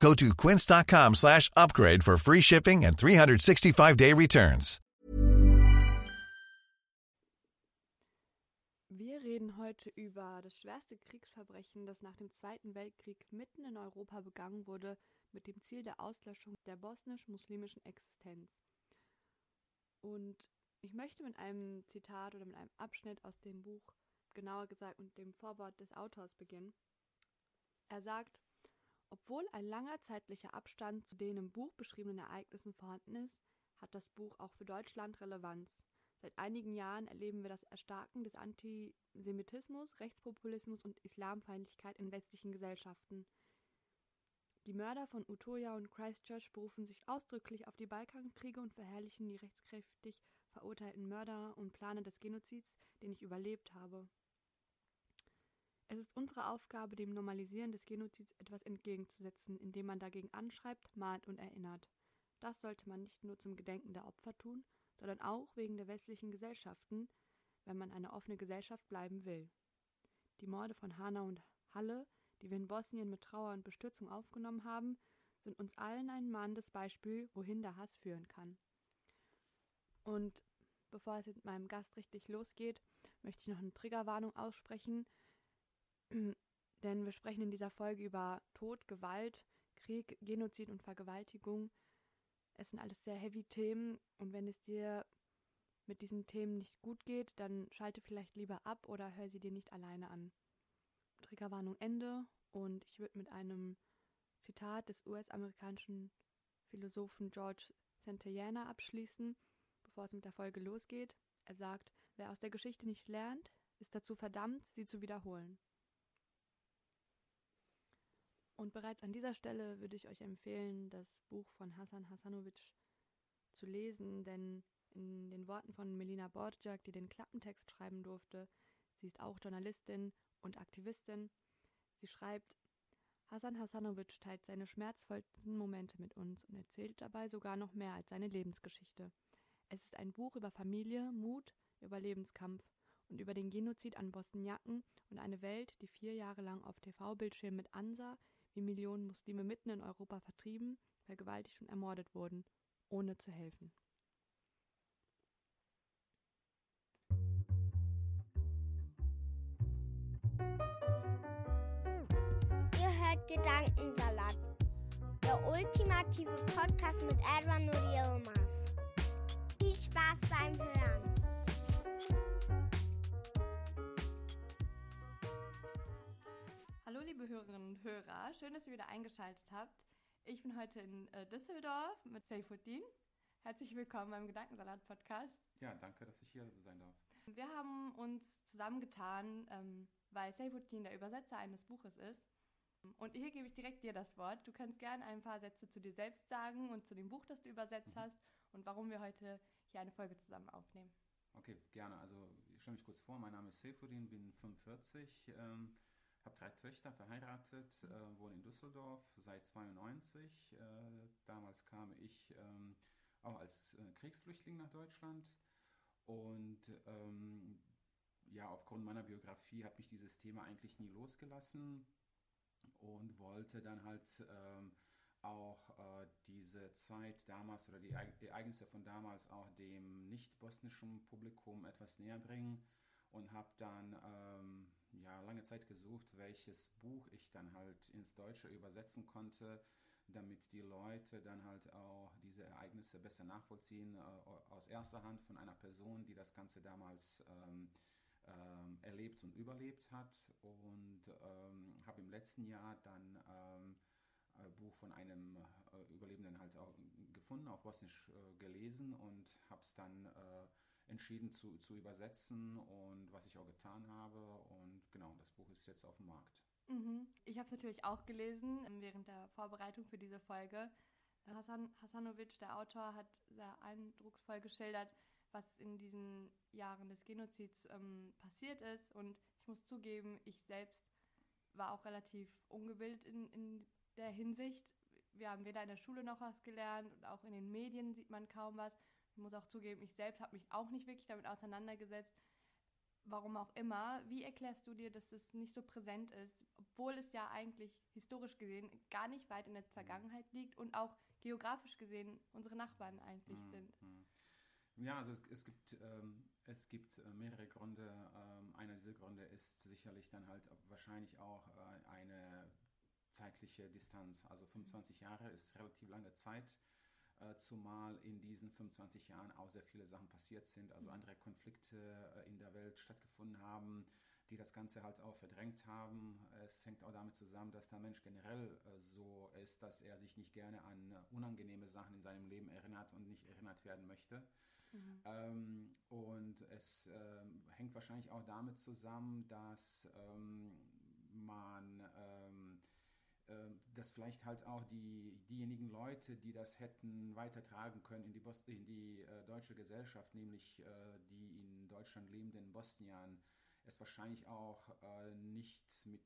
Go to quince.com slash upgrade for free shipping and 365-day returns. Wir reden heute über das schwerste Kriegsverbrechen, das nach dem Zweiten Weltkrieg mitten in Europa begangen wurde, mit dem Ziel der Auslöschung der bosnisch-muslimischen Existenz. Und ich möchte mit einem Zitat oder mit einem Abschnitt aus dem Buch, genauer gesagt mit dem Vorwort des Autors beginnen. Er sagt, obwohl ein langer zeitlicher Abstand zu den im Buch beschriebenen Ereignissen vorhanden ist, hat das Buch auch für Deutschland Relevanz. Seit einigen Jahren erleben wir das Erstarken des Antisemitismus, Rechtspopulismus und Islamfeindlichkeit in westlichen Gesellschaften. Die Mörder von Utoya und Christchurch berufen sich ausdrücklich auf die Balkankriege und verherrlichen die rechtskräftig verurteilten Mörder und Planer des Genozids, den ich überlebt habe. Es ist unsere Aufgabe, dem Normalisieren des Genozids etwas entgegenzusetzen, indem man dagegen anschreibt, mahnt und erinnert. Das sollte man nicht nur zum Gedenken der Opfer tun, sondern auch wegen der westlichen Gesellschaften, wenn man eine offene Gesellschaft bleiben will. Die Morde von Hanau und Halle, die wir in Bosnien mit Trauer und Bestürzung aufgenommen haben, sind uns allen ein mahnendes Beispiel, wohin der Hass führen kann. Und bevor es mit meinem Gast richtig losgeht, möchte ich noch eine Triggerwarnung aussprechen, denn wir sprechen in dieser Folge über Tod, Gewalt, Krieg, Genozid und Vergewaltigung. Es sind alles sehr heavy Themen und wenn es dir mit diesen Themen nicht gut geht, dann schalte vielleicht lieber ab oder hör sie dir nicht alleine an. Triggerwarnung Ende und ich würde mit einem Zitat des US-amerikanischen Philosophen George Santayana abschließen, bevor es mit der Folge losgeht. Er sagt, wer aus der Geschichte nicht lernt, ist dazu verdammt, sie zu wiederholen. Und bereits an dieser Stelle würde ich euch empfehlen, das Buch von Hassan Hassanovic zu lesen, denn in den Worten von Melina Borjak, die den Klappentext schreiben durfte, sie ist auch Journalistin und Aktivistin, sie schreibt, Hassan Hassanovic teilt seine schmerzvollsten Momente mit uns und erzählt dabei sogar noch mehr als seine Lebensgeschichte. Es ist ein Buch über Familie, Mut, Überlebenskampf und über den Genozid an Bosniaken und eine Welt, die vier Jahre lang auf TV-Bildschirmen mit ansah, wie Millionen Muslime mitten in Europa vertrieben, vergewaltigt und ermordet wurden, ohne zu helfen. Ihr hört Gedankensalat, der ultimative Podcast mit Edwin und Yilmaz. Viel Spaß beim Hören. Hallo liebe Hörerinnen und Hörer, schön, dass ihr wieder eingeschaltet habt. Ich bin heute in äh, Düsseldorf mit Seyfuddin. Herzlich willkommen beim Gedankensalat-Podcast. Ja, danke, dass ich hier sein darf. Wir haben uns zusammengetan, ähm, weil Seyfuddin der Übersetzer eines Buches ist. Und hier gebe ich direkt dir das Wort. Du kannst gerne ein paar Sätze zu dir selbst sagen und zu dem Buch, das du übersetzt Mhm. hast und warum wir heute hier eine Folge zusammen aufnehmen. Okay, gerne. Also ich stelle mich kurz vor. Mein Name ist Seyfuddin, bin 45, ähm, habe drei Töchter, verheiratet, äh, wohne in Düsseldorf seit 92. Äh, damals kam ich ähm, auch als äh, Kriegsflüchtling nach Deutschland und ähm, ja, aufgrund meiner Biografie hat mich dieses Thema eigentlich nie losgelassen und wollte dann halt ähm, auch äh, diese Zeit damals oder die Ereig- Ereignisse von damals auch dem nicht-bosnischen Publikum etwas näher bringen und habe dann ähm, ja lange Zeit gesucht, welches Buch ich dann halt ins Deutsche übersetzen konnte, damit die Leute dann halt auch diese Ereignisse besser nachvollziehen, äh, aus erster Hand von einer Person, die das Ganze damals ähm, ähm, erlebt und überlebt hat. Und ähm, habe im letzten Jahr dann ähm, ein Buch von einem äh, Überlebenden halt auch gefunden, auf Bosnisch äh, gelesen und habe es dann äh, entschieden zu, zu übersetzen und was ich auch getan habe und genau, das Buch ist jetzt auf dem Markt. Mhm. Ich habe es natürlich auch gelesen ähm, während der Vorbereitung für diese Folge. Hassan Hassanovic, der Autor, hat sehr eindrucksvoll geschildert, was in diesen Jahren des Genozids ähm, passiert ist. Und ich muss zugeben, ich selbst war auch relativ ungebildet in, in der Hinsicht. Wir haben weder in der Schule noch was gelernt und auch in den Medien sieht man kaum was. Ich muss auch zugeben, ich selbst habe mich auch nicht wirklich damit auseinandergesetzt. Warum auch immer. Wie erklärst du dir, dass das nicht so präsent ist, obwohl es ja eigentlich historisch gesehen gar nicht weit in der Vergangenheit liegt und auch geografisch gesehen unsere Nachbarn eigentlich mhm. sind? Ja, also es, es gibt, ähm, es gibt äh, mehrere Gründe. Ähm, einer dieser Gründe ist sicherlich dann halt wahrscheinlich auch äh, eine zeitliche Distanz. Also 25 Jahre ist relativ lange Zeit, zumal in diesen 25 Jahren auch sehr viele Sachen passiert sind, also andere Konflikte äh, in der Welt stattgefunden haben, die das Ganze halt auch verdrängt haben. Es hängt auch damit zusammen, dass der Mensch generell äh, so ist, dass er sich nicht gerne an unangenehme Sachen in seinem Leben erinnert und nicht erinnert werden möchte. Mhm. Ähm, und es ähm, hängt wahrscheinlich auch damit zusammen, dass ähm, man ähm, dass vielleicht halt auch die, diejenigen Leute, die das hätten weitertragen können in die, Bos in die äh, deutsche Gesellschaft, nämlich äh, die in Deutschland lebenden Bosnian, es wahrscheinlich auch äh, nicht mit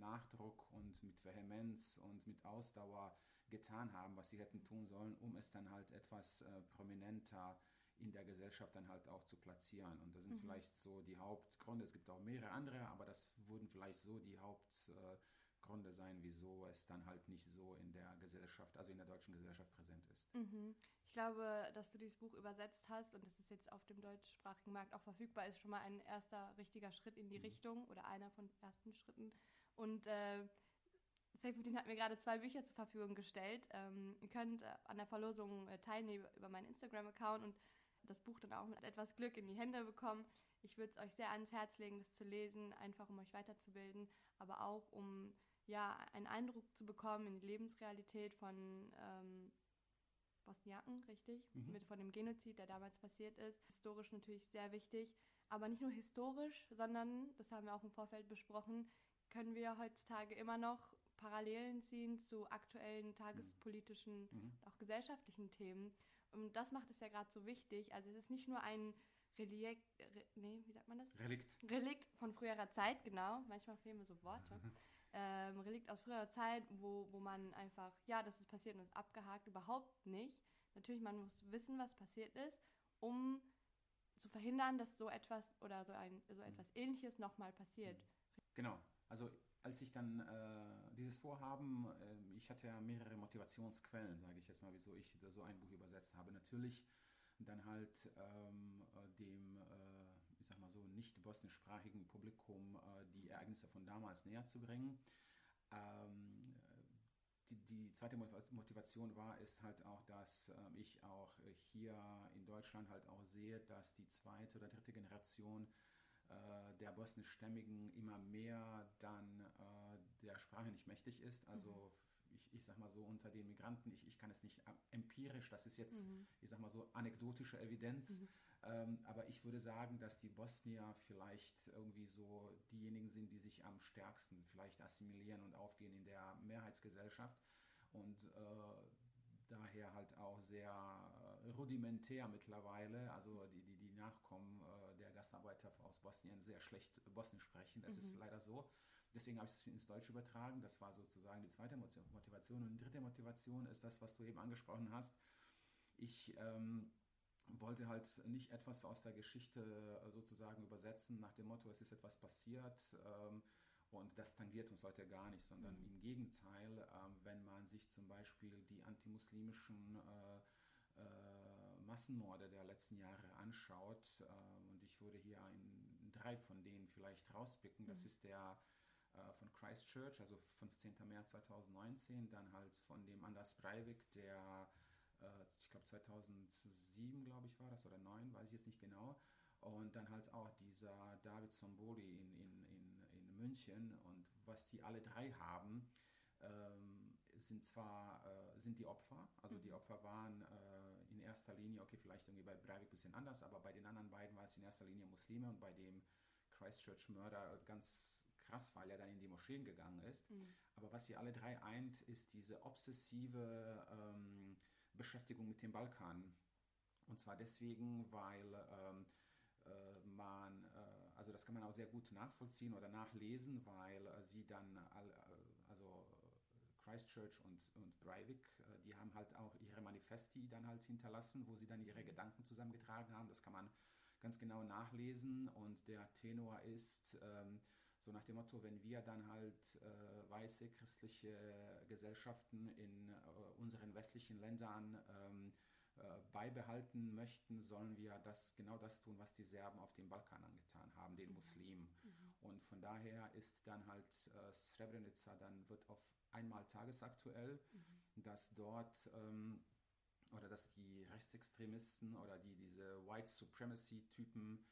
Nachdruck und mit Vehemenz und mit Ausdauer getan haben, was sie hätten tun sollen, um es dann halt etwas äh, prominenter in der Gesellschaft dann halt auch zu platzieren. Und das sind mhm. vielleicht so die Hauptgründe. Es gibt auch mehrere andere, aber das wurden vielleicht so die Hauptgründe Gründe sein, wieso es dann halt nicht so in der Gesellschaft, also in der deutschen Gesellschaft präsent ist. Mhm. Ich glaube, dass du dieses Buch übersetzt hast und dass es jetzt auf dem deutschsprachigen Markt auch verfügbar ist, schon mal ein erster richtiger Schritt in die mhm. Richtung oder einer von ersten Schritten. Und äh, Saifuddin hat mir gerade zwei Bücher zur Verfügung gestellt. Ähm, ihr könnt äh, an der Verlosung äh, teilnehmen über meinen Instagram-Account und das Buch dann auch mit etwas Glück in die Hände bekommen. Ich würde es euch sehr ans Herz legen, das zu lesen, einfach um euch weiterzubilden, aber auch um ja, einen Eindruck zu bekommen in die Lebensrealität von ähm, Bosniaken, richtig? Mhm. Mit, von dem Genozid, der damals passiert ist. Historisch natürlich sehr wichtig. Aber nicht nur historisch, sondern, das haben wir auch im Vorfeld besprochen, können wir heutzutage immer noch Parallelen ziehen zu aktuellen tagespolitischen, mhm. auch gesellschaftlichen Themen. Und das macht es ja gerade so wichtig. Also es ist nicht nur ein Relikt, Re, nee, wie sagt man das? Relikt. Relikt von früherer Zeit, genau. Manchmal fehlen mir so Worte. ähm, Relikt aus früherer Zeit, wo, wo man einfach, ja, das ist passiert und ist abgehakt, überhaupt nicht. Natürlich, man muss wissen, was passiert ist, um zu verhindern, dass so etwas oder so, ein, so etwas Ähnliches nochmal passiert. Genau. Also als ich dann äh, dieses Vorhaben, äh, ich hatte ja mehrere Motivationsquellen, sage ich jetzt mal, wieso ich so ein Buch übersetzt habe. Natürlich dann halt ähm, äh, dem äh, ich sag mal so, nicht bosnischsprachigen Publikum äh, die Ereignisse von damals näher zu bringen. Ähm, die, die, zweite Motivation war, ist halt auch, dass äh, ich auch hier in Deutschland halt auch sehe, dass die zweite oder dritte Generation äh, der bosnischstämmigen immer mehr dann äh, der Sprache nicht mächtig ist. Also mhm. ich, ich sag mal so unter den Migranten, ich, ich kann es nicht empirisch, das ist jetzt, mhm. ich sag mal so anekdotische Evidenz. Mhm. Ähm, aber ich würde sagen, dass die Bosnier vielleicht irgendwie so diejenigen sind, die sich am stärksten vielleicht assimilieren und aufgehen in der Mehrheitsgesellschaft und äh, daher halt auch sehr äh, rudimentär mittlerweile, also die, die, die Nachkommen äh, der Gastarbeiter aus Bosnien sehr schlecht Bosnisch sprechen. Das mhm. ist leider so. Deswegen habe ich es ins Deutsche übertragen. Das war sozusagen die zweite Motivation. Und die dritte Motivation ist das, was du eben angesprochen hast. Ich ähm, wollte halt nicht etwas aus der Geschichte äh, sozusagen übersetzen nach dem Motto, es ist etwas passiert ähm, und das tangiert uns heute gar nicht, sondern mhm. im Gegenteil, ähm, wenn man sich zum Beispiel die antimuslimischen äh, äh, Massenmorde der letzten Jahre anschaut äh, und ich würde hier ein, drei von denen vielleicht rauspicken, das mhm. ist der äh, von Christchurch, also 15. März 2019, dann halt von dem Anders Breivik, der äh, ich glaube 2007, glaube ich, war das, oder 9, weiß ich jetzt nicht genau. Und dann halt auch dieser David Somboli in, in, in, in München. Und was die alle drei haben, ähm, sind zwar äh, sind die Opfer, also die mhm. Opfer waren äh, in erster Linie, okay, vielleicht irgendwie bei Breivik ein bisschen anders, aber bei den anderen beiden war es in erster Linie Muslime und bei dem Christchurch-Mörder ganz krass, weil er dann in die Moscheen gegangen ist. Mhm. Aber was sie alle drei eint, ist diese obsessive ähm, Beschäftigung mit dem Balkan. Und zwar deswegen, weil ähm, äh, man, äh, also das kann man auch sehr gut nachvollziehen oder nachlesen, weil äh, sie dann, also Christchurch und, und Breivik, die haben halt auch ihre Manifesti dann halt hinterlassen, wo sie dann ihre Gedanken zusammengetragen haben. Das kann man ganz genau nachlesen und der Tenor ist ähm, so nach dem Motto, wenn wir dann halt äh, weiße christliche Gesellschaften in äh, unseren westlichen Ländern ähm, äh, beibehalten möchten, sollen wir das genau das tun, was die Serben auf dem Balkan angetan haben, den Muslimen. Mhm. Und von daher ist dann halt äh, Srebrenica dann wird auf einmal tagesaktuell, Mhm. dass dort ähm, oder dass die Rechtsextremisten oder die diese White Supremacy Typen ähm,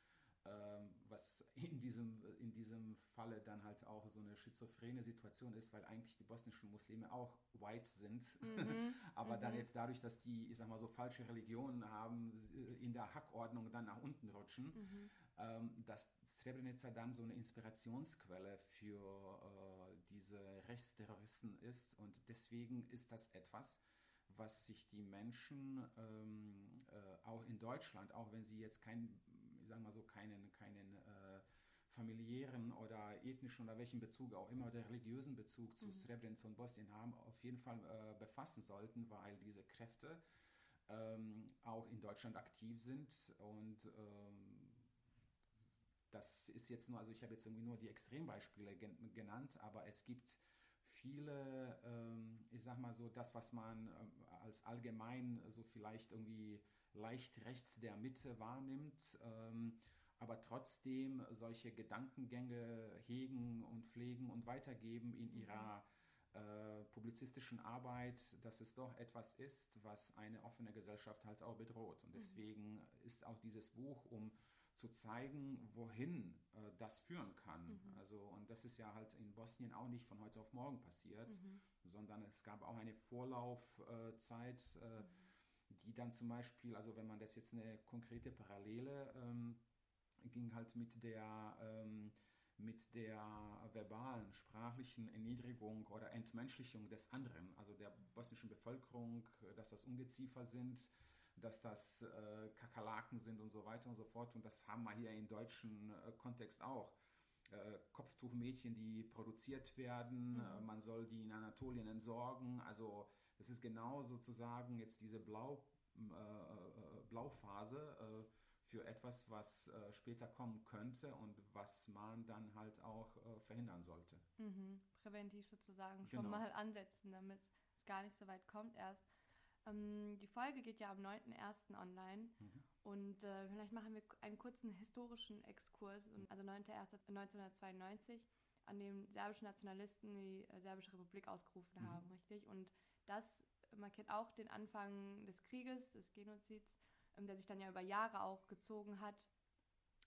was in diesem, in diesem Falle dann halt auch so eine schizophrene Situation ist, weil eigentlich die bosnischen Muslime auch white sind, Mhm. aber dann Mhm. jetzt dadurch, dass die, ich sag mal so, falsche Religionen haben, in der Hackordnung dann nach unten rutschen, Mhm. ähm, dass Srebrenica dann so eine Inspirationsquelle für äh, diese Rechtsterroristen ist und deswegen ist das etwas, was sich die Menschen ähm, äh, auch in Deutschland, auch wenn sie jetzt kein, ich sag mal so, keinen, keinen äh, familiären oder ethnischen oder welchen Bezug auch immer oder religiösen Bezug zu Mhm. Srebrenica und Bosnien haben, auf jeden Fall äh, befassen sollten, weil diese Kräfte ähm, auch in Deutschland aktiv sind und ähm, das ist jetzt nur, also ich habe jetzt irgendwie nur die Extrembeispiele gen genannt, aber es gibt viele, ähm, ich sag mal so, das, was man ähm, als allgemein so vielleicht irgendwie leicht rechts der Mitte wahrnimmt, ähm, aber trotzdem solche Gedankengänge hegen und pflegen und weitergeben in ihrer äh, publizistischen Arbeit, dass es doch etwas ist, was eine offene Gesellschaft halt auch bedroht. Und deswegen ist auch dieses Buch, um zu zeigen, wohin äh, das führen kann. Mhm. Also, und das ist ja halt in Bosnien auch nicht von heute auf morgen passiert, Mhm. sondern es gab auch eine Vorlaufzeit, äh, die dann zum Beispiel, also wenn man das jetzt eine konkrete Parallele ähm, ging halt mit der ähm, mit der verbalen, sprachlichen Erniedrigung oder Entmenschlichung des anderen, also der bosnischen Bevölkerung, dass das Ungeziefer sind, dass das äh, Kakerlaken sind und so weiter und so fort. Und das haben wir hier im deutschen äh, Kontext auch. Äh, Kopftuchmädchen, die produziert werden, Mhm. äh, man soll die in Anatolien entsorgen. Also das ist genau sozusagen jetzt diese Blau, äh, äh, Blauphase äh, für etwas, was äh, später kommen könnte und was man dann halt auch äh, verhindern sollte. Mhm. Präventiv sozusagen schon Genau. mal ansetzen, damit es gar nicht so weit kommt erst. Ähm, die Folge geht ja am 9.01. online Mhm. und äh, vielleicht machen wir einen kurzen historischen Exkurs. Und- Also 9.01.1992, an dem serbische Nationalisten die äh, Serbische Republik ausgerufen Mhm. haben, richtig? Und das markiert auch den Anfang des Krieges, des Genozids, ähm, der sich dann ja über Jahre auch gezogen hat.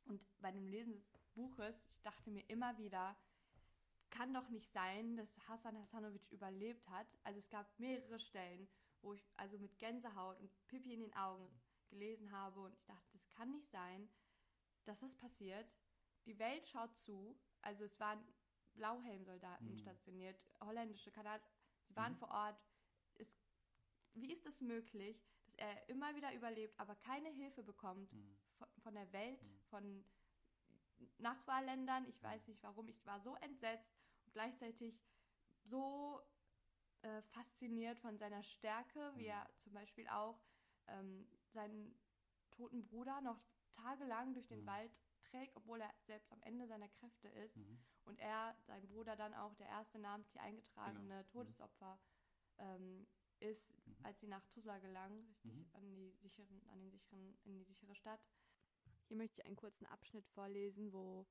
Und bei dem Lesen des Buches, ich dachte mir immer wieder, kann doch nicht sein, dass Hassan Hassanovic überlebt hat. Also es gab mehrere Stellen, wo ich also mit Gänsehaut und Pipi in den Augen gelesen habe und ich dachte, das kann nicht sein, dass das passiert. Die Welt schaut zu. Also es waren Blauhelmsoldaten Mhm. stationiert, holländische Kanadier, sie waren Mhm. vor Ort. Wie ist es möglich, dass er immer wieder überlebt, aber keine Hilfe bekommt Mhm. von, von der Welt, Mhm. von Nachbarländern. Ich weiß nicht warum. Ich war so entsetzt und gleichzeitig so äh, fasziniert von seiner Stärke, wie Mhm. er zum Beispiel auch ähm, seinen toten Bruder noch tagelang durch den Mhm. Wald trägt, obwohl er selbst am Ende seiner Kräfte ist. Mhm. Und er, sein Bruder, dann auch der erste namentlich eingetragene Genau. Mhm. Todesopfer ähm, ist, Mhm. als sie nach Tuzla gelangen, richtig Mhm. an die sicheren, an den sicheren, in die sichere Stadt. Hier möchte ich einen kurzen Abschnitt vorlesen, wo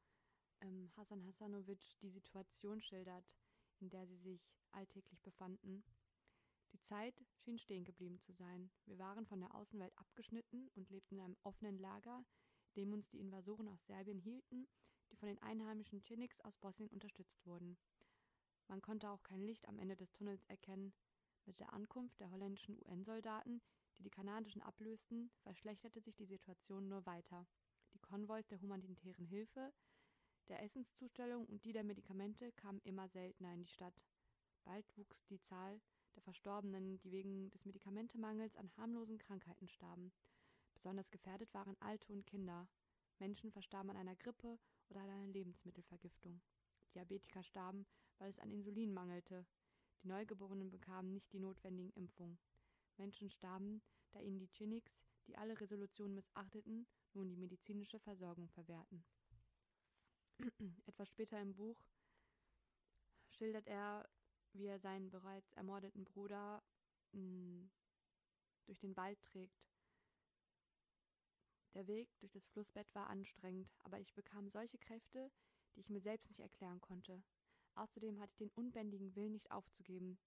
ähm, Hasan Hassanovic die Situation schildert, in der sie sich alltäglich befanden. Die Zeit schien stehen geblieben zu sein. Wir waren von der Außenwelt abgeschnitten und lebten in einem offenen Lager, in dem uns die Invasoren aus Serbien hielten, die von den einheimischen Chiniks aus Bosnien unterstützt wurden. Man konnte auch kein Licht am Ende des Tunnels erkennen. Mit der Ankunft der holländischen UN-Soldaten, die die kanadischen ablösten, verschlechterte sich die Situation nur weiter. Die Konvois der humanitären Hilfe, der Essenszustellung und die der Medikamente kamen immer seltener in die Stadt. Bald wuchs die Zahl der Verstorbenen, die wegen des Medikamentemangels an harmlosen Krankheiten starben. Besonders gefährdet waren Alte und Kinder. Menschen verstarben an einer Grippe oder an einer Lebensmittelvergiftung. Diabetiker starben, weil es an Insulin mangelte. Die Neugeborenen bekamen nicht die notwendigen Impfungen. Menschen starben, da ihnen die Chiniks, die alle Resolutionen missachteten, nun die medizinische Versorgung verwehrten. Etwas später im Buch schildert er, wie er seinen bereits ermordeten Bruder mh, hm, durch den Wald trägt. Der Weg durch das Flussbett war anstrengend, aber ich bekam solche Kräfte, die ich mir selbst nicht erklären konnte. Außerdem hatte ich den unbändigen Willen nicht aufzugeben.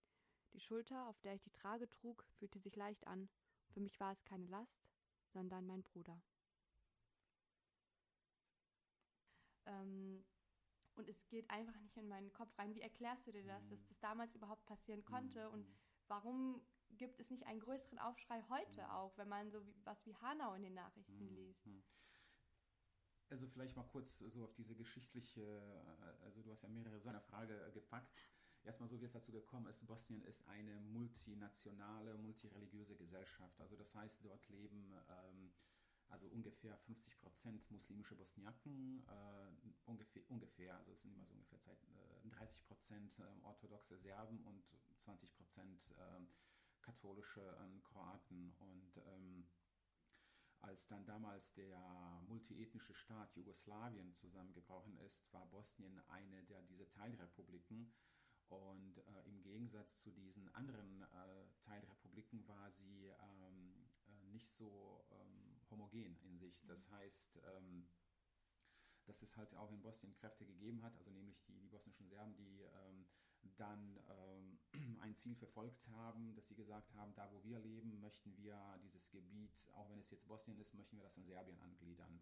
Die Schulter, auf der ich die Trage trug, fühlte sich leicht an. Für mich war es keine Last, sondern mein Bruder. Ähm, und es geht einfach nicht in meinen Kopf rein. Wie erklärst du dir das, dass mhm. das damals überhaupt passieren konnte? Und mhm. warum gibt es nicht einen größeren Aufschrei heute mhm. auch, wenn man so wie, was wie Hanau in den Nachrichten liest? Also vielleicht mal kurz so auf diese geschichtliche, also du hast ja mehrere seiner Frage gepackt. Erstmal so, wie es dazu gekommen ist, Bosnien ist eine multinationale, multireligiöse Gesellschaft. Also das heißt, dort leben ähm, also ungefähr 50 Prozent muslimische Bosniaken, äh, ungefähr, ungefähr, also es sind immer so ungefähr äh, 30 Prozent äh, orthodoxe Serben und 20 Prozent äh, katholische ähm, Kroaten. Und ähm, als dann damals der multiethnische Staat Jugoslawien zusammengebrochen ist, war Bosnien eine der diese Teilrepubliken. Und äh, im Gegensatz zu diesen anderen äh, Teilrepubliken war sie ähm, äh, nicht so ähm, homogen in sich. Das heißt, ähm, dass es halt auch in Bosnien Kräfte gegeben hat, also nämlich die, die bosnischen Serben, die ähm, dann ähm, ein Ziel verfolgt haben, dass sie gesagt haben, da wo wir leben, möchten wir dieses Gebiet, auch wenn es jetzt Bosnien ist, möchten wir das an Serbien angliedern.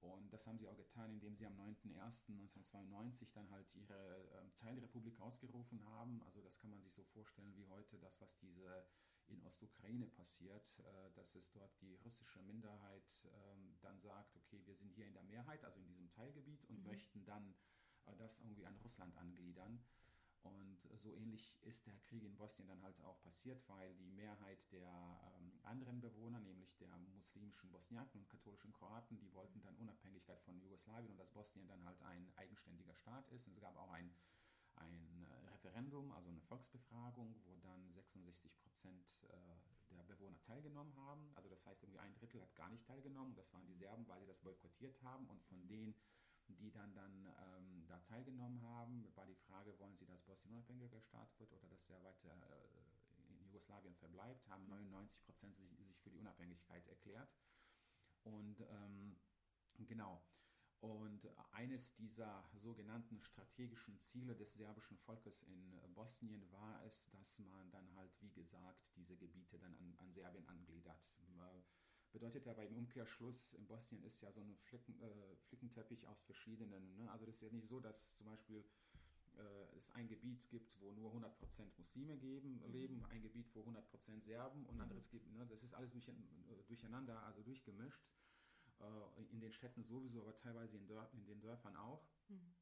Und das haben sie auch getan, indem sie am 9.01.1992 dann halt ihre äh, Teilrepublik ausgerufen haben. Also das kann man sich so vorstellen wie heute das, was diese in Ostukraine passiert, äh, dass es dort die russische Minderheit ähm, dann sagt, okay, wir sind hier in der Mehrheit, also in diesem Teilgebiet und mhm. möchten dann äh, das irgendwie an Russland angliedern. Und so ähnlich ist der Krieg in Bosnien dann halt auch passiert, weil die Mehrheit der ähm, anderen Bewohner, nämlich der muslimischen Bosniaken und katholischen Kroaten, die wollten dann Unabhängigkeit von Jugoslawien und dass Bosnien dann halt ein eigenständiger Staat ist. Und es gab auch ein, ein äh, Referendum, also eine Volksbefragung, wo dann 66 Prozent äh, der Bewohner teilgenommen haben. Also das heißt, irgendwie ein Drittel hat gar nicht teilgenommen. Das waren die Serben, weil die das boykottiert haben. Und von denen die dann, dann ähm, da teilgenommen haben, war die Frage, wollen sie, dass Bosnien unabhängiger Staat wird oder dass er weiter äh, in Jugoslawien verbleibt, haben 99 Prozent sich, sich, für die Unabhängigkeit erklärt. Und ähm, genau. Und eines dieser sogenannten strategischen Ziele des serbischen Volkes in Bosnien war es, dass man dann halt, wie gesagt, diese Gebiete dann an, an Serbien angliedert. Äh, bedeutet ja beim Umkehrschluss in Bosnien ist ja so ein Flicken, äh, Flickenteppich aus verschiedenen. Ne? Also das ist ja nicht so, dass zum Beispiel äh, es ein Gebiet gibt, wo nur 100% Muslime geben, mhm. leben, ein Gebiet, wo 100% Serben und mhm. anderes gibt. Ne? Das ist alles durch, durcheinander, also durchgemischt. Äh, in den Städten sowieso, aber teilweise in, Dörf, in den Dörfern auch. Mhm.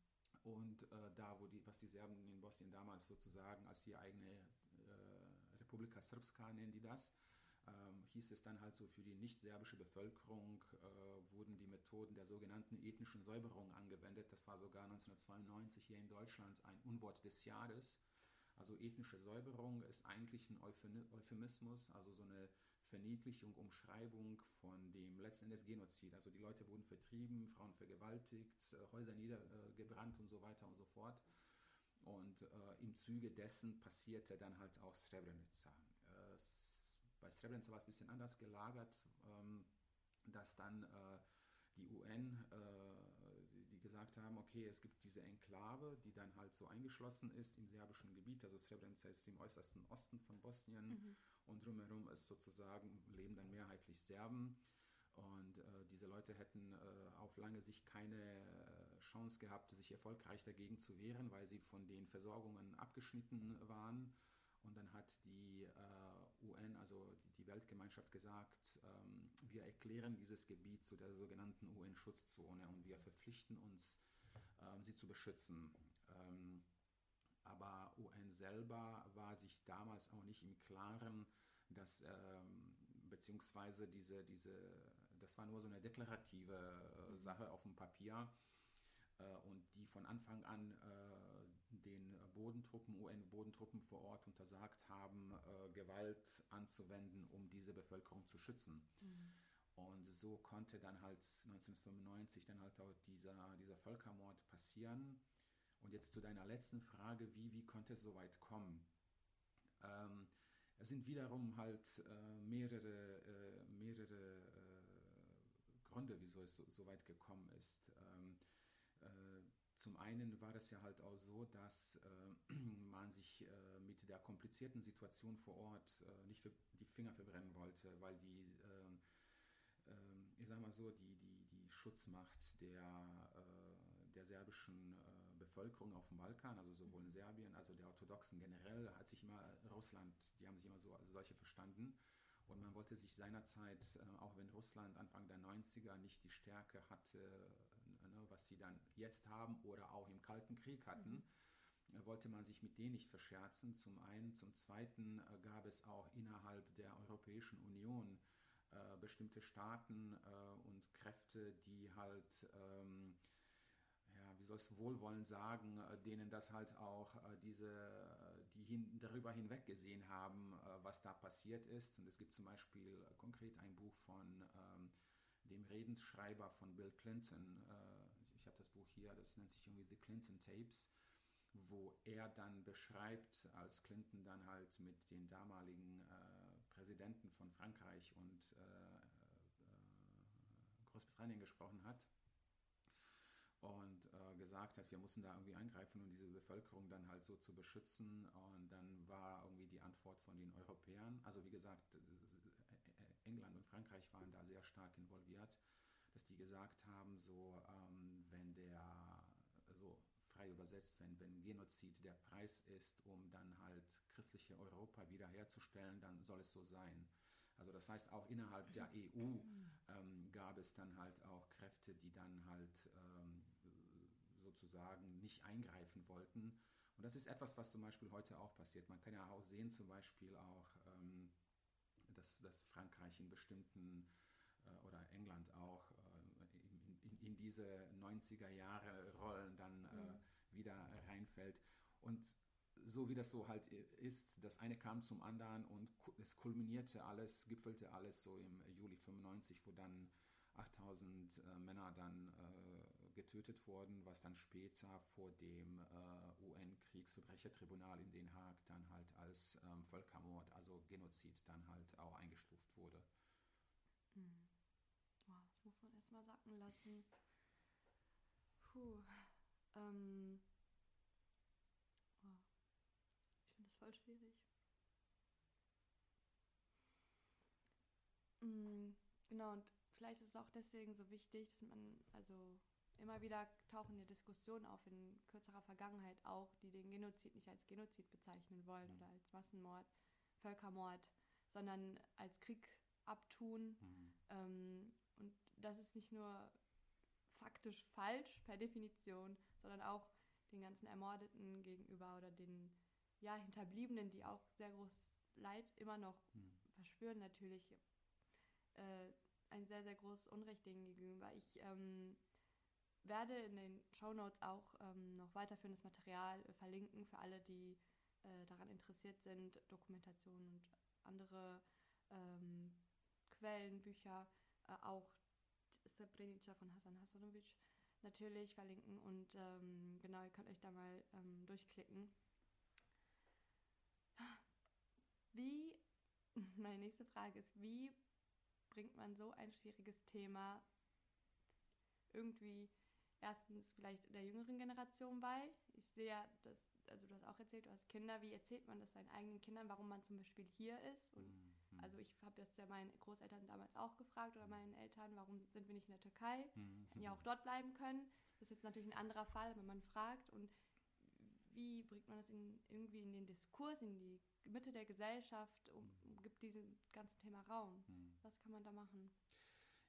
Und äh, da, wo die, was die Serben in Bosnien damals sozusagen als die eigene äh, Republika Srpska nennen die das, ähm, hieß es dann halt so, für die nicht-serbische Bevölkerung äh, wurden die Methoden der sogenannten ethnischen Säuberung angewendet. Das war sogar 1992 hier in Deutschland ein Unwort des Jahres. Also ethnische Säuberung ist eigentlich ein Euphemismus, also so eine Verniedlichung, Umschreibung von dem letzten Endes Genozid. Also die Leute wurden vertrieben, Frauen vergewaltigt, äh, Häuser niedergebrannt und so weiter und so fort. Und äh, im Zuge dessen passierte dann halt auch Srebrenica. Bei Srebrenica war es ein bisschen anders gelagert, ähm, dass dann äh, die UN, äh, die gesagt haben, okay, es gibt diese Enklave, die dann halt so eingeschlossen ist im serbischen Gebiet. Also Srebrenica ist im äußersten Osten von Bosnien mhm. und drumherum ist sozusagen, leben dann mehrheitlich Serben. Und äh, diese Leute hätten äh, auf lange Sicht keine äh, Chance gehabt, sich erfolgreich dagegen zu wehren, weil sie von den Versorgungen abgeschnitten waren. Und dann hat die äh, UN, also die Weltgemeinschaft, gesagt, ähm, wir erklären dieses Gebiet zu der sogenannten UN-Schutzzone und wir verpflichten uns, äh, ähm, sie zu beschützen. Ähm, aber UN selber war sich damals auch nicht im Klaren, dass ähm, beziehungsweise diese, diese, das war nur so eine deklarative äh, mhm. Sache auf dem Papier äh, und die von Anfang an äh, den Bodentruppen, UN-Bodentruppen vor Ort untersagt haben, äh, Gewalt anzuwenden, um diese Bevölkerung zu schützen. Mhm. Und so konnte dann halt 1995 dann halt auch dieser, dieser Völkermord passieren. Und jetzt zu deiner letzten Frage, wie, wie konnte es so weit kommen? Ähm, es sind wiederum halt äh, mehrere, äh, mehrere äh, Gründe, wieso es so, so, weit gekommen ist. Ähm, äh, zum einen war es ja halt auch so, dass äh, man sich äh, mit der komplizierten Situation vor Ort nicht für die Finger verbrennen wollte, weil die ähm, ähm, ich sag mal so, die, die, die Schutzmacht der, der serbischen Bevölkerung auf dem Balkan, also sowohl in Serbien, also der Orthodoxen generell, hat sich immer, Russland, die haben sich immer so als solche verstanden. Und man wollte sich seinerzeit, äh, auch wenn Russland Anfang der 90er nicht die Stärke hatte, äh, was sie dann jetzt haben oder auch im Kalten Krieg hatten, mhm. Äh, wollte man sich mit denen nicht verscherzen. Zum einen. Zum zweiten gab es auch innerhalb der Europäischen Union bestimmte Staaten und Kräfte, die halt ähm, wie soll es wohlwollend sagen, äh, denen das halt auch äh, diese, äh, die hin, darüber hinweg gesehen haben, was da passiert ist. Und es gibt zum Beispiel konkret ein Buch von ähm, dem Redensschreiber von Bill Clinton. Ich habe das Buch hier, das nennt sich irgendwie The Clinton Tapes, wo er dann beschreibt, als Clinton dann halt mit den damaligen Präsidenten von Frankreich und Großbritannien gesprochen hat und äh, gesagt hat, wir müssen da irgendwie eingreifen und diese Bevölkerung dann halt so zu beschützen. Und dann war irgendwie die Antwort von den Europäern, also wie gesagt, England und Frankreich waren da sehr stark involviert, dass die gesagt haben, so ähm, wenn der, so frei übersetzt, wenn, wenn Genozid der Preis ist, um dann halt christliche Europa wiederherzustellen, dann soll es so sein. Also das heißt, auch innerhalb der EU ähm, gab es dann halt auch Kräfte, die dann halt ähm, sozusagen nicht eingreifen wollten. Und das ist etwas, was zum Beispiel heute auch passiert. Man kann ja auch sehen, zum Beispiel auch, ähm, dass, dass Frankreich in bestimmten äh, oder England auch in, diese 90er Jahre Rollen dann äh, mhm. wieder reinfällt. Und so wie das so halt ist, das eine kam zum anderen und es kulminierte alles, gipfelte alles so im Juli 95, wo dann 8000 äh, Männer dann äh, getötet wurden, was dann später vor dem äh, UN-Kriegsverbrechertribunal in Den Haag dann halt als ähm, Völkermord, also Genozid dann halt auch eingestuft wurde. Mhm. Das man erstmal sacken lassen. Puh. Ähm. voll schwierig. Mhm, genau, und vielleicht ist es auch deswegen so wichtig, dass man, also immer wieder tauchen ja Diskussionen auf in kürzerer Vergangenheit auch, die den Genozid nicht als Genozid bezeichnen wollen mhm. oder als Massenmord, Völkermord, sondern als Krieg abtun. Mhm. Ähm, und das ist nicht nur faktisch falsch per Definition, sondern auch den ganzen Ermordeten gegenüber oder den ja, Hinterbliebenen, die auch sehr großes Leid immer noch hm. verspüren, natürlich äh, ein sehr, sehr großes Unrecht denen gegenüber. Ich ähm, werde in den Show Notes auch ähm, noch weiterführendes Material äh, verlinken für alle, die äh, daran interessiert sind, Dokumentationen und andere ähm, Quellen, Bücher, äh, auch Srebrenica von Hasan Hasanovic natürlich verlinken und ähm, genau, ihr könnt euch da mal ähm, durchklicken. Wie, meine nächste Frage ist, wie bringt man so ein schwieriges Thema irgendwie erstens vielleicht der jüngeren Generation bei? Ich sehe ja, dass, also du hast auch erzählt, du hast Kinder, wie erzählt man das seinen eigenen Kindern, warum man zum Beispiel hier ist? Und mhm. also ich habe das ja meinen Großeltern damals auch gefragt oder meinen Eltern, warum sind wir nicht in der Türkei? Mhm. Hätten ja auch dort bleiben können. Das ist jetzt natürlich ein anderer Fall, wenn man fragt. Und wie bringt man das in, irgendwie in den Diskurs, in die Mitte der Gesellschaft, um, um gibt diesem ganzen Thema Raum. Mhm. Was kann man da machen?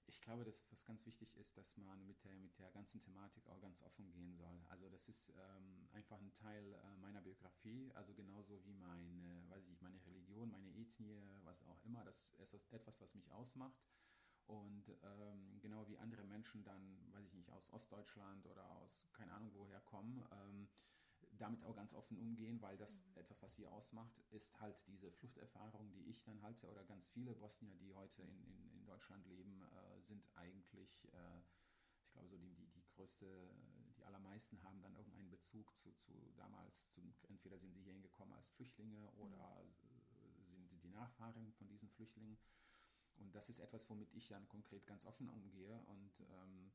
Ich glaube, dass was ganz wichtig ist, dass man mit der, mit der ganzen Thematik auch ganz offen gehen soll. Also das ist ähm, einfach ein Teil äh, meiner Biografie, also genauso wie meine, weiß ich, meine Religion, meine Ethnie, was auch immer. Das ist etwas, was mich ausmacht. Und ähm, genau wie andere Menschen dann, weiß ich nicht, aus Ostdeutschland oder aus keine Ahnung woher kommen, ähm, damit auch ganz offen umgehen, weil das mhm. etwas, was sie ausmacht, ist halt diese Fluchterfahrung, die ich dann halte, oder ganz viele Bosnier, die heute in, in, in Deutschland leben, äh, sind eigentlich, äh, ich glaube, so die, die, die größte, die allermeisten haben dann irgendeinen Bezug zu, zu damals, zu, entweder sind sie hierhin gekommen als Flüchtlinge oder mhm. sind sie die Nachfahren von diesen Flüchtlingen. Und das ist etwas, womit ich dann konkret ganz offen umgehe und ähm,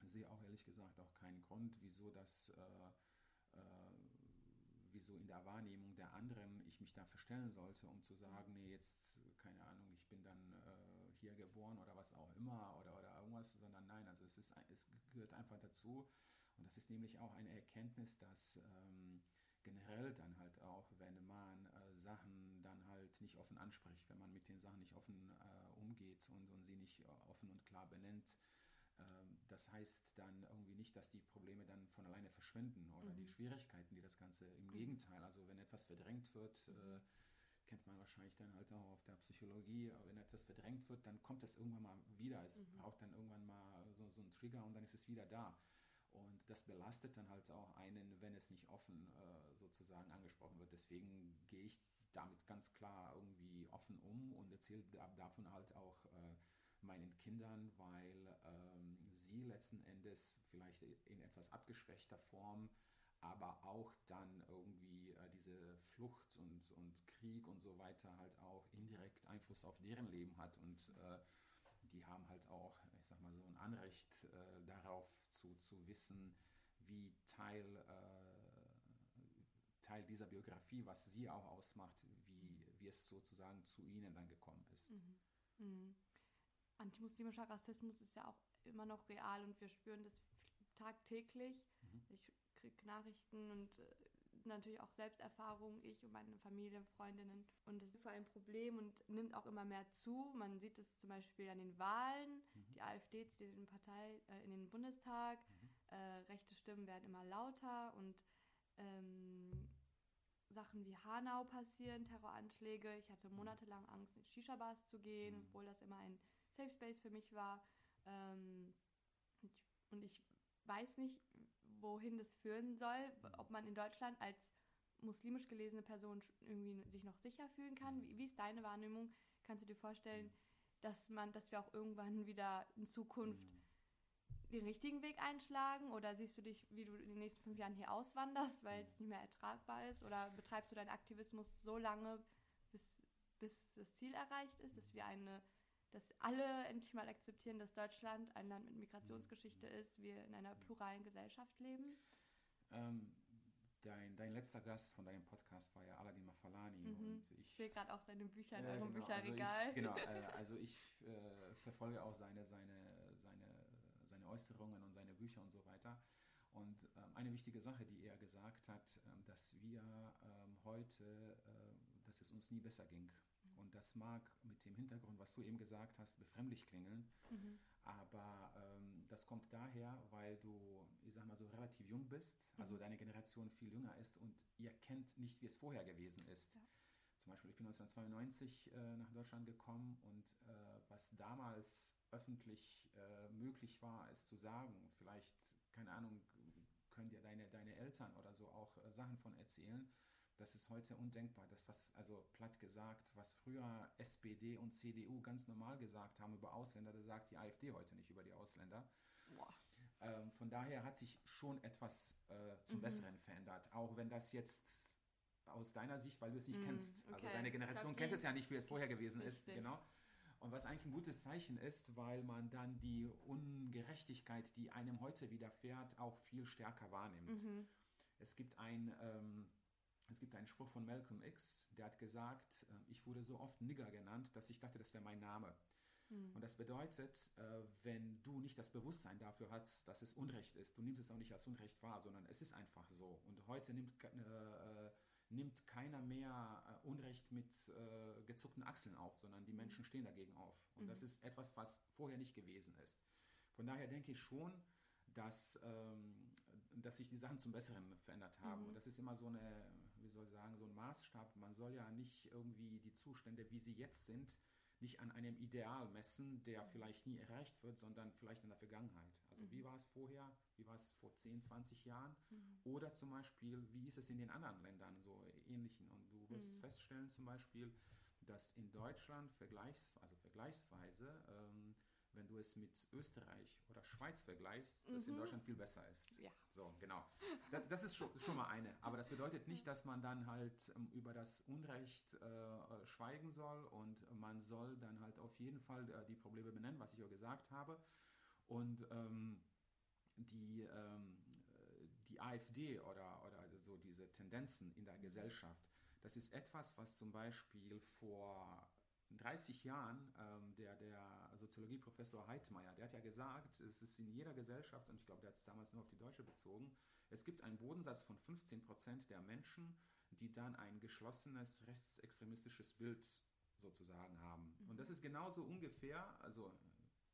sehe auch ehrlich gesagt auch keinen Grund, wieso das äh, äh, wieso in der Wahrnehmung der anderen ich mich da verstellen sollte, um zu sagen, nee, jetzt, keine Ahnung, ich bin dann äh, hier geboren oder was auch immer oder, oder irgendwas, sondern nein, also es, ist, es gehört einfach dazu. Und das ist nämlich auch eine Erkenntnis, dass ähm, generell dann halt auch, wenn man äh, Sachen dann halt nicht offen anspricht, wenn man mit den Sachen nicht offen äh, umgeht und, und sie nicht offen und klar benennt, ähm, das heißt dann irgendwie nicht, dass die Probleme dann von alleine verschwinden oder mhm. die Schwierigkeiten, die das Ganze im. Gegenteil. Also wenn etwas verdrängt wird, mhm. Kennt man wahrscheinlich dann halt auch auf der Psychologie, wenn etwas verdrängt wird, dann kommt das irgendwann mal wieder. Es mhm. braucht dann irgendwann mal so, so einen Trigger und dann ist es wieder da. Und das belastet dann halt auch einen, wenn es nicht offen äh, sozusagen angesprochen wird. Deswegen gehe ich damit ganz klar irgendwie offen um und erzähle davon halt auch äh, meinen Kindern, weil ähm, sie letzten Endes vielleicht in etwas abgeschwächter Form, aber auch dann irgendwie diese Flucht und, und Krieg und so weiter halt auch indirekt Einfluss auf deren Leben hat und äh, die haben halt auch, ich sag mal so ein Anrecht äh, darauf zu, zu wissen, wie Teil, äh, Teil dieser Biografie, was sie auch ausmacht, wie, wie es sozusagen zu ihnen dann gekommen ist. Mhm. Mhm antimuslimischer Rassismus ist ja auch immer noch real und wir spüren das tagtäglich. Mhm. Ich kriege Nachrichten und äh, natürlich auch Selbsterfahrungen, ich und meine Familie, Freundinnen. Und das ist vor allem ein Problem und nimmt auch immer mehr zu. Man sieht es zum Beispiel an den Wahlen. Mhm. Die AfD zieht in, Partei, äh, in den Bundestag. Mhm. Äh, rechte Stimmen werden immer lauter und ähm, Sachen wie Hanau passieren, Terroranschläge. Ich hatte mhm. monatelang Angst, in Shisha-Bars zu gehen, mhm. obwohl das immer ein Safe Space für mich war. Ähm, und ich weiß nicht, wohin das führen soll, ob man in Deutschland als muslimisch gelesene Person irgendwie sich noch sicher fühlen kann. Wie, wie ist deine Wahrnehmung? Kannst du dir vorstellen, dass man, dass wir auch irgendwann wieder in Zukunft den richtigen Weg einschlagen? Oder siehst du dich, wie du in den nächsten fünf Jahren hier auswanderst, weil es nicht mehr ertragbar ist? Oder betreibst du deinen Aktivismus so lange, bis, bis das Ziel erreicht ist, dass wir eine dass alle endlich mal akzeptieren, dass Deutschland ein Land mit Migrationsgeschichte ist, wir in einer pluralen Gesellschaft leben? Ähm, dein, dein letzter Gast von deinem Podcast war ja Aladdin Mafalani. Mhm. Und ich, ich sehe gerade auch seine Bücher in äh, eurem genau, Bücherregal. Also ich, genau, äh, also ich äh, verfolge auch seine, seine, seine, seine Äußerungen und seine Bücher und so weiter. Und ähm, eine wichtige Sache, die er gesagt hat, ähm, dass wir ähm, heute, äh, dass es uns nie besser ging und das mag mit dem Hintergrund, was du eben gesagt hast, befremdlich klingeln. Mhm. Aber ähm, das kommt daher, weil du, ich sag mal so, relativ jung bist, also mhm. deine Generation viel jünger ist und ihr kennt nicht, wie es vorher gewesen ist. Ja. Zum Beispiel, ich bin 1992 äh, nach Deutschland gekommen und äh, was damals öffentlich äh, möglich war, ist zu sagen, vielleicht, keine Ahnung, können dir deine, deine Eltern oder so auch äh, Sachen von erzählen das ist heute undenkbar. Das, was, also platt gesagt, was früher SPD und CDU ganz normal gesagt haben über Ausländer, das sagt die AfD heute nicht über die Ausländer. Ähm, von daher hat sich schon etwas äh, zum mhm. Besseren verändert. Auch wenn das jetzt aus deiner Sicht, weil du es nicht mhm, kennst. Also okay. Deine Generation kennt es ja nicht, wie es vorher gewesen Richtig. ist. Genau. Und was eigentlich ein gutes Zeichen ist, weil man dann die Ungerechtigkeit, die einem heute widerfährt, auch viel stärker wahrnimmt. Mhm. Es gibt ein ähm, es gibt einen Spruch von Malcolm X, der hat gesagt, äh, ich wurde so oft Nigger genannt, dass ich dachte, das wäre mein Name. Mhm. Und das bedeutet, äh, wenn du nicht das Bewusstsein dafür hast, dass es Unrecht ist, du nimmst es auch nicht als Unrecht wahr, sondern es ist einfach so. Und heute nimmt, äh, nimmt keiner mehr äh, Unrecht mit äh, gezuckten Achseln auf, sondern die Menschen stehen dagegen auf. Und mhm. das ist etwas, was vorher nicht gewesen ist. von daher denke ich schon, dass, ähm, dass sich die Sachen zum Besseren verändert haben. Mhm. Und das ist immer so eine, wie soll ich sagen, so ein Maßstab. Man soll ja nicht irgendwie die Zustände, wie sie jetzt sind, nicht an einem Ideal messen, der vielleicht nie erreicht wird, sondern vielleicht in der Vergangenheit. Also Mhm. wie war es vorher, wie war es vor 10, 20 Jahren Mhm. oder zum Beispiel, wie ist es in den anderen Ländern, so ähnlichen. Und du wirst Mhm. feststellen zum Beispiel, dass in Deutschland vergleichs, also vergleichsweise, ähm, wenn du es mit Österreich oder Schweiz vergleichst, dass in Mhm. Deutschland viel besser ist. Ja. So, genau. Das, das ist schon, schon mal eine. Aber das bedeutet nicht, dass man dann halt ähm, über das Unrecht äh, schweigen soll und man soll dann halt auf jeden Fall äh, die Probleme benennen, was ich ja gesagt habe. Und ähm, die, ähm, äh, die AfD oder, oder so diese Tendenzen in der Gesellschaft, das ist etwas, was zum Beispiel vor 30 Jahren ähm, der, der Soziologieprofessor Heidmeier, der hat ja gesagt, es ist in jeder Gesellschaft, und ich glaube, der hat es damals nur auf die Deutsche bezogen, es gibt einen Bodensatz von 15 Prozent der Menschen, die dann ein geschlossenes rechtsextremistisches Bild sozusagen haben. Und das ist genauso ungefähr, also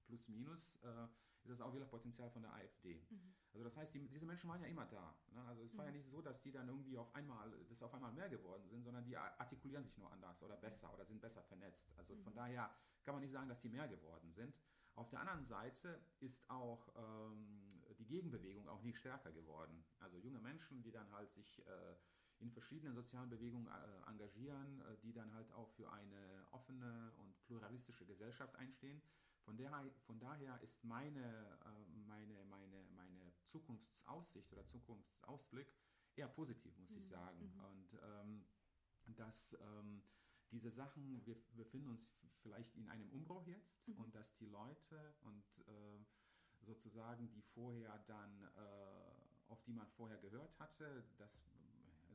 plus minus, äh, ist das auch wieder Potenzial von der AfD. Mhm. Also das heißt, die, diese Menschen waren ja immer da. Ne? Also es war ja Mhm. nicht so, dass die dann irgendwie auf einmal, dass auf einmal mehr geworden sind, sondern die artikulieren sich nur anders oder besser oder sind besser vernetzt. Also von Mhm. daher kann man nicht sagen, dass die mehr geworden sind. Auf der anderen Seite ist auch ähm, die Gegenbewegung auch nicht stärker geworden. Also junge Menschen, die dann halt sich äh, in verschiedenen sozialen Bewegungen äh, engagieren, äh, die dann halt auch für eine offene und pluralistische Gesellschaft einstehen. Von, der, von daher ist meine, äh, meine, meine, meine Zukunftsaussicht oder Zukunftsausblick eher positiv, muss ich Mhm, sagen. mhm. Und ähm, dass ähm, diese Sachen, wir befinden uns vielleicht in einem Umbruch jetzt Mhm. und dass die Leute und äh, sozusagen die vorher dann, äh, auf die man vorher gehört hatte, dass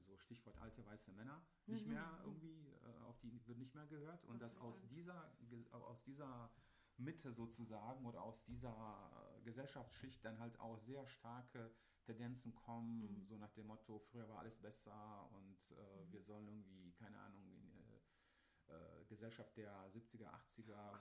so Stichwort alte weiße Männer nicht Mhm, mehr mhm. irgendwie, äh, auf die wird nicht mehr gehört und Gott dass aus Dank. dieser, aus dieser Mitte sozusagen oder aus dieser Gesellschaftsschicht dann halt auch sehr starke Tendenzen kommen, Mhm. so nach dem Motto, früher war alles besser und äh, Mhm. wir sollen irgendwie, keine Ahnung, in äh, äh, Gesellschaft der 70er, 80er,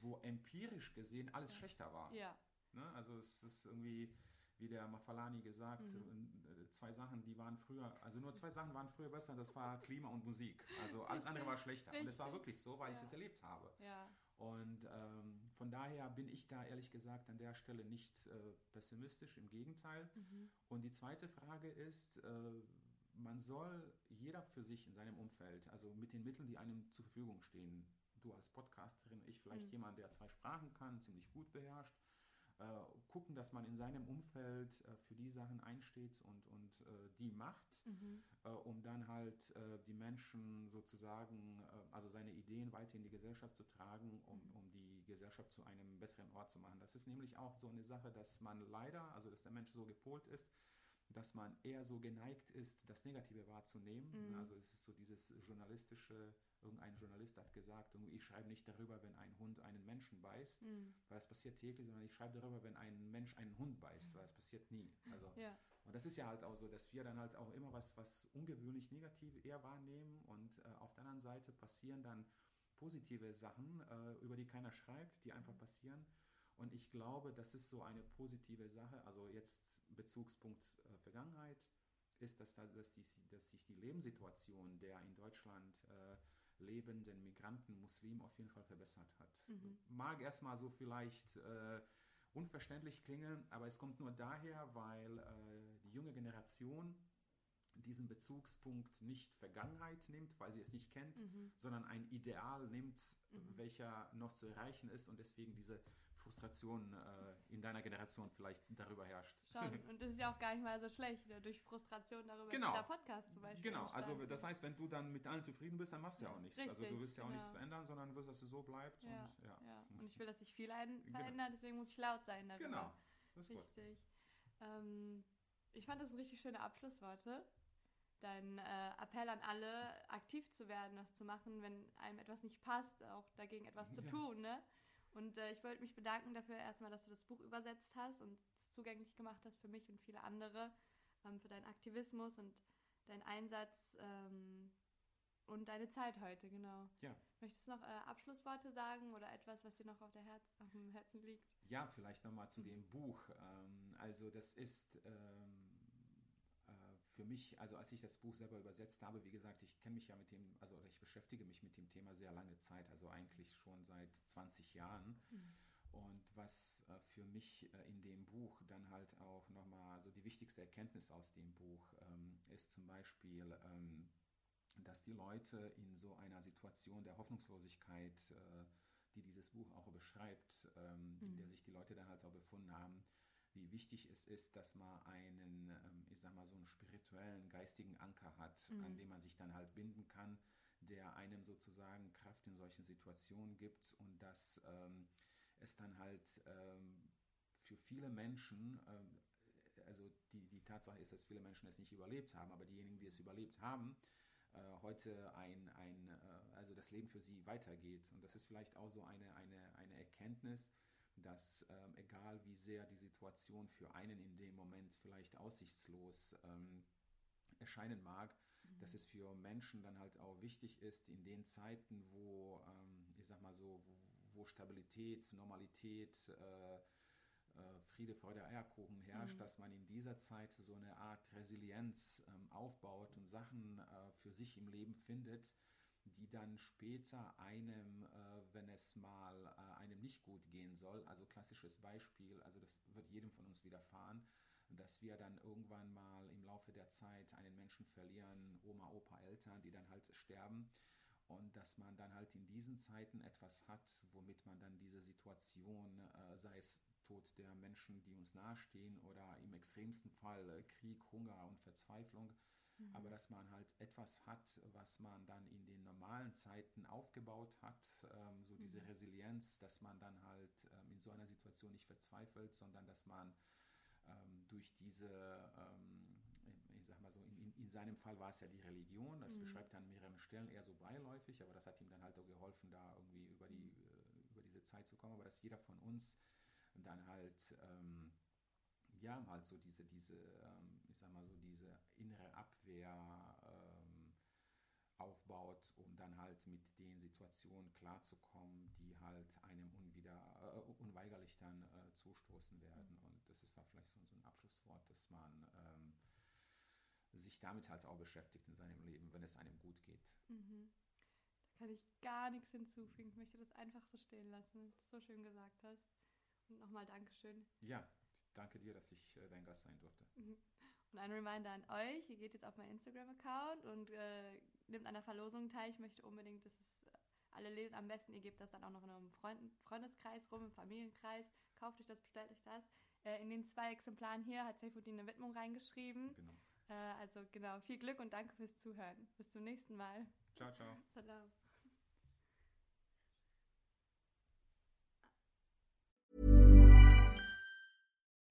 wo empirisch gesehen alles Ja. schlechter war. Ja. Ne? Also es ist irgendwie, wie der Mafalani gesagt, Mhm. äh, zwei Sachen, die waren früher, also nur zwei Sachen waren früher besser, das war Klima und Musik. Also alles andere war schlechter. Und das war richtig. wirklich so, weil ich Ja. das erlebt habe. Ja. Und ähm, von daher bin ich da ehrlich gesagt an der Stelle nicht äh, pessimistisch, im Gegenteil. Mhm. Und die zweite Frage ist, äh, man soll jeder für sich in seinem Umfeld, also mit den Mitteln, die einem zur Verfügung stehen, du als Podcasterin, ich vielleicht Mhm. jemand, der zwei Sprachen kann, ziemlich gut beherrscht, gucken, dass man in seinem Umfeld äh, für die Sachen einsteht und, und äh, die macht, Mhm. äh, um dann halt äh, die Menschen sozusagen, äh, also seine Ideen weiter in die Gesellschaft zu tragen, um, Mhm. um die Gesellschaft zu einem besseren Ort zu machen. Das ist nämlich auch so eine Sache, dass man leider, also dass der Mensch so gepolt ist, dass man eher so geneigt ist, das Negative wahrzunehmen. Mhm. Also es ist so dieses journalistische, irgendein Journalist hat gesagt, ich schreibe nicht darüber, wenn ein Hund einen Menschen beißt, Mhm. weil das passiert täglich, sondern ich schreibe darüber, wenn ein Mensch einen Hund beißt, weil das passiert nie. Also Ja. und das ist ja halt auch so, dass wir dann halt auch immer was, was ungewöhnlich negativ eher wahrnehmen und äh, auf der anderen Seite passieren dann positive Sachen, äh, über die keiner schreibt, die einfach passieren. Und ich glaube, das ist so eine positive Sache. Also jetzt Bezugspunkt äh, Vergangenheit ist, dass, da- dass, die, dass sich die Lebenssituation der in Deutschland äh, lebenden Migranten, Muslimen auf jeden Fall verbessert hat. Mhm. Mag erstmal so vielleicht äh, unverständlich klingen, aber es kommt nur daher, weil äh, die junge Generation diesen Bezugspunkt nicht Vergangenheit nimmt, weil sie es nicht kennt, Mhm. sondern ein Ideal nimmt, Mhm. welcher noch zu erreichen ist und deswegen diese Frustration äh, in deiner Generation vielleicht darüber herrscht. Schon. Und das ist ja auch gar nicht mal so schlecht. Ne? Durch Frustration darüber Genau. dieser Podcast zum Beispiel. Genau, also das heißt, wenn du dann mit allen zufrieden bist, dann machst du ja auch nichts. also du Richtig, willst ja auch nichts genau. verändern, sondern willst, dass es so bleibt. Ja, Und, ja. ja. Und ich will, dass sich viel Genau. verändert, deswegen muss ich laut sein darüber. Genau, das ist gut. Richtig. Ähm, ich fand das ein richtig schöne Abschlussworte. Dein äh, Appell an alle, aktiv zu werden, was zu machen, wenn einem etwas nicht passt, auch dagegen etwas zu Ja. tun. Ne? Und äh, ich wollte mich bedanken dafür erstmal, dass du das Buch übersetzt hast und es zugänglich gemacht hast für mich und viele andere, ähm, für deinen Aktivismus und deinen Einsatz ähm, und deine Zeit heute, genau. Ja, Möchtest du noch äh, Abschlussworte sagen oder etwas, was dir noch auf, der Herz, auf dem Herzen liegt? Ja, vielleicht nochmal zu dem Buch. Ähm, also das ist ähm, äh, für mich, also als ich das Buch selber übersetzt habe, wie gesagt, ich kenne mich ja mit dem, also ich beschäftige mich mit dem Thema sehr lange Zeit, also eigentlich schon seit 20 Jahren. Mhm. Und was äh, für mich äh, in dem Buch dann halt auch nochmal, so die wichtigste Erkenntnis aus dem Buch ähm, ist zum Beispiel, ähm, dass die Leute in so einer Situation der Hoffnungslosigkeit, äh, die dieses Buch auch beschreibt, ähm, mhm. in der sich die Leute dann halt auch befunden haben, wie wichtig es ist, dass man einen, ähm, ich sag mal, so einen spirituellen, geistigen Anker hat, mhm. an dem man sich dann halt binden kann, der einem sozusagen Kraft in solchen Situationen gibt und dass ähm, es dann halt ähm, für viele Menschen, ähm, also die, die Tatsache ist, dass viele Menschen es nicht überlebt haben, aber diejenigen, die es überlebt haben, äh, heute ein, ein äh, also das Leben für sie weitergeht. Und das ist vielleicht auch so eine, eine, eine Erkenntnis, dass ähm, egal wie sehr die Situation für einen in dem Moment vielleicht aussichtslos ähm, erscheinen mag, mhm. dass es für Menschen dann halt auch wichtig ist, in den Zeiten, wo, ähm, ich sag mal so, wo, wo Stabilität, Normalität, äh, äh, Friede, Freude, Eierkuchen herrscht, mhm. dass man in dieser Zeit so eine Art Resilienz ähm, aufbaut und Sachen äh, für sich im Leben findet, die dann später einem, äh, wenn es mal äh, einem nicht gut gehen soll, also klassisches Beispiel, also das wird jedem von uns widerfahren, dass wir dann irgendwann mal im Laufe der Zeit einen Menschen verlieren, Oma, Opa, Eltern, die dann halt sterben. Und dass man dann halt in diesen Zeiten etwas hat, womit man dann diese Situation, äh, sei es Tod der Menschen, die uns nahestehen oder im extremsten Fall äh, Krieg, Hunger und Verzweiflung, mhm. aber dass man halt etwas hat, was man dann in den normalen Zeiten aufgebaut hat, ähm, so diese mhm. Resilienz, dass man dann halt ähm, in so einer Situation nicht verzweifelt, sondern dass man ähm, durch diese ähm, ich sag mal so, in, in, seinem Fall war es ja die Religion, das mhm. beschreibt er an mehreren Stellen eher so beiläufig, aber das hat ihm dann halt auch geholfen, da irgendwie über, die, äh, über diese Zeit zu kommen, aber dass jeder von uns dann halt, ähm, ja, halt so diese, diese, ähm, ich sag mal so, diese innere Abwehr ähm, aufbaut, um dann halt mit den Situationen klarzukommen, die halt einem unwider, äh, unweigerlich dann äh, zustoßen werden. Mhm. Und das ist war vielleicht so, so ein Abschlusswort, dass man ähm, sich damit halt auch beschäftigt in seinem Leben, wenn es einem gut geht. Mhm. Da kann ich gar nichts hinzufügen. Ich möchte das einfach so stehen lassen, weil du es so schön gesagt hast. Und nochmal Dankeschön. Ja, danke dir, dass ich äh, dein Gast sein durfte. Mhm. Und ein Reminder an euch, ihr geht jetzt auf meinen Instagram-Account und äh, nimmt an der Verlosung teil. Ich möchte unbedingt, dass es äh, alle lesen. Am besten, ihr gebt das dann auch noch in einem Freund Freundeskreis rum, im Familienkreis. Kauft euch das, bestellt euch das. Äh, in den zwei Exemplaren hier hat Seyfuddin eine Widmung reingeschrieben. Genau. Äh, also genau, viel Glück und danke fürs Zuhören. Bis zum nächsten Mal. Ciao, ciao. Salam.